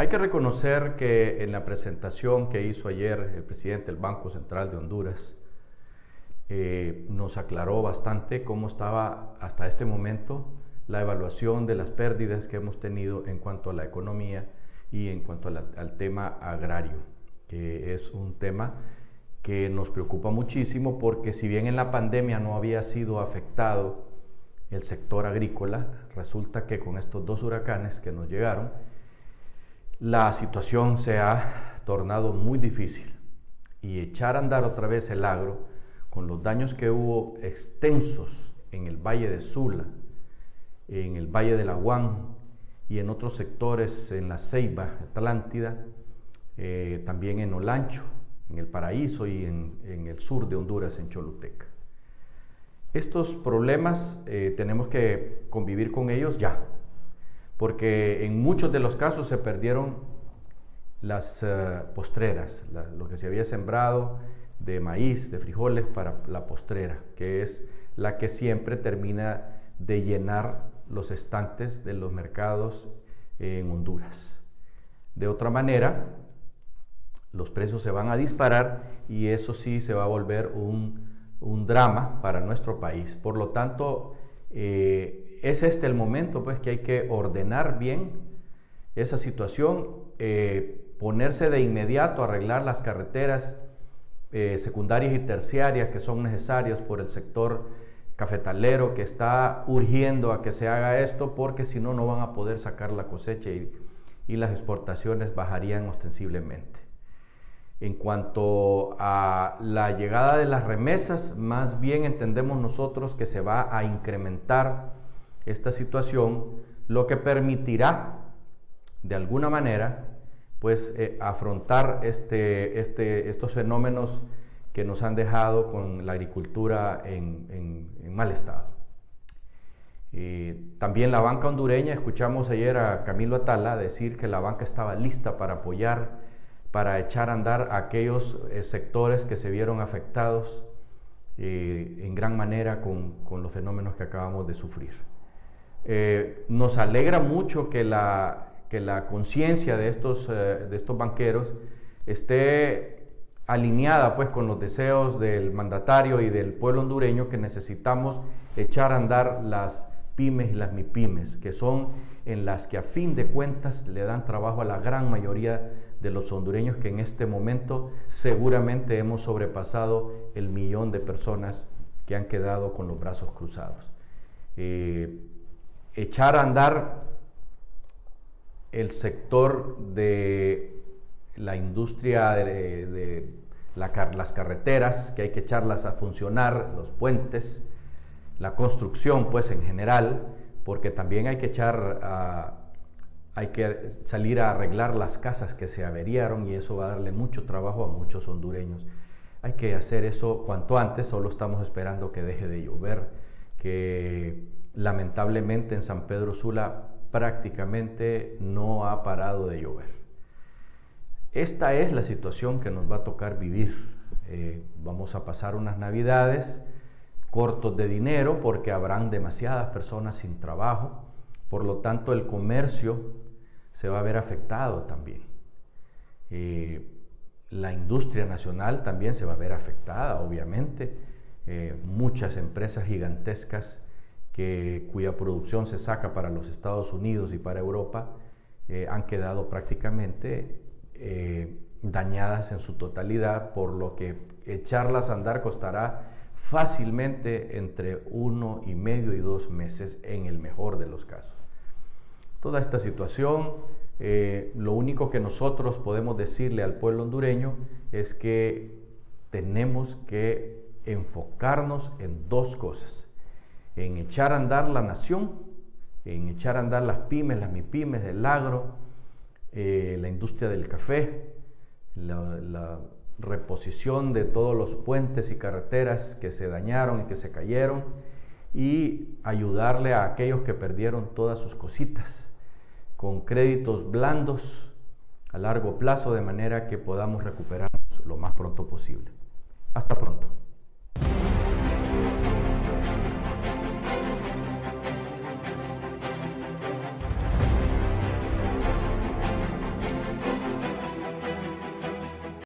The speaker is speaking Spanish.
Hay que reconocer que en la presentación que hizo ayer el presidente del Banco Central de Honduras, eh, nos aclaró bastante cómo estaba hasta este momento la evaluación de las pérdidas que hemos tenido en cuanto a la economía y en cuanto al tema agrario, que es un tema que nos preocupa muchísimo porque si bien en la pandemia no había sido afectado el sector agrícola, resulta que con estos dos huracanes que nos llegaron, la situación se ha tornado muy difícil y echar a andar otra vez el agro con los daños que hubo extensos en el Valle de Sula, en el Valle de la Aguán y en otros sectores en la Ceiba, Atlántida, eh, también en Olancho, en el Paraíso y en, el sur de Honduras, en Choluteca. Estos problemas eh, tenemos que convivir con ellos ya, porque en muchos de los casos se perdieron las eh, postreras, lo que se había sembrado de maíz, de frijoles para la postrera, que es la que siempre termina de llenar los estantes de los mercados en Honduras. De otra manera, los precios se van a disparar y eso sí se va a volver un, drama para nuestro país. Por lo tanto, eh, es este el momento pues que hay que ordenar bien esa situación, eh, ponerse de inmediato a arreglar las carreteras eh, secundarias y terciarias que son necesarias por el sector cafetalero que está urgiendo a que se haga esto porque si no no van a poder sacar la cosecha y, y las exportaciones bajarían ostensiblemente. En cuanto a la llegada de las remesas, más bien entendemos nosotros que se va a incrementar esta situación, lo que permitirá de alguna manera pues eh, afrontar este, este, estos fenómenos que nos han dejado con la agricultura en, mal estado. Eh, también la banca hondureña, escuchamos ayer a Camilo Atala decir que la banca estaba lista para apoyar, para echar a andar aquellos eh, sectores que se vieron afectados en gran manera con, con los fenómenos que acabamos de sufrir. Eh, nos alegra mucho que la, que la conciencia de estos, eh, de estos banqueros esté alineada pues con los deseos del mandatario y del pueblo hondureño que necesitamos echar a andar las pymes y las mipymes, que son en las que a fin de cuentas le dan trabajo a la gran mayoría de los hondureños que en este momento seguramente hemos sobrepasado el millón de personas que han quedado con los brazos cruzados. Eh, echar a andar el sector de la industria de, las carreteras, que hay que echarlas a funcionar, los puentes, la construcción, pues en general, porque también hay que echar a, hay que salir a arreglar las casas que se averiaron y eso va a darle mucho trabajo a muchos hondureños. Hay que hacer eso cuanto antes, solo estamos esperando que deje de llover, que lamentablemente en San Pedro Sula prácticamente no ha parado de llover. Esta es la situación que nos va a tocar vivir. Eh, vamos a pasar unas navidades cortos de dinero porque habrán demasiadas personas sin trabajo, por lo tanto el comercio se va a ver afectado también. Eh, la industria nacional también se va a ver afectada, obviamente. Eh, muchas empresas gigantescas cuya producción se saca para los Estados Unidos y para Europa, eh, han quedado prácticamente eh, dañadas en su totalidad, por lo que echarlas a andar costará fácilmente entre uno y medio y dos meses en el mejor de los casos. Toda esta situación, eh, lo único que nosotros podemos decirle al pueblo hondureño es que tenemos que enfocarnos en dos cosas en echar a andar la nación, en echar a andar las pymes, las mipymes del agro, eh, la industria del café, la, reposición de todos los puentes y carreteras que se dañaron y que se cayeron y ayudarle a aquellos que perdieron todas sus cositas con créditos blandos a largo plazo de manera que podamos recuperarnos lo más pronto posible. Hasta pronto.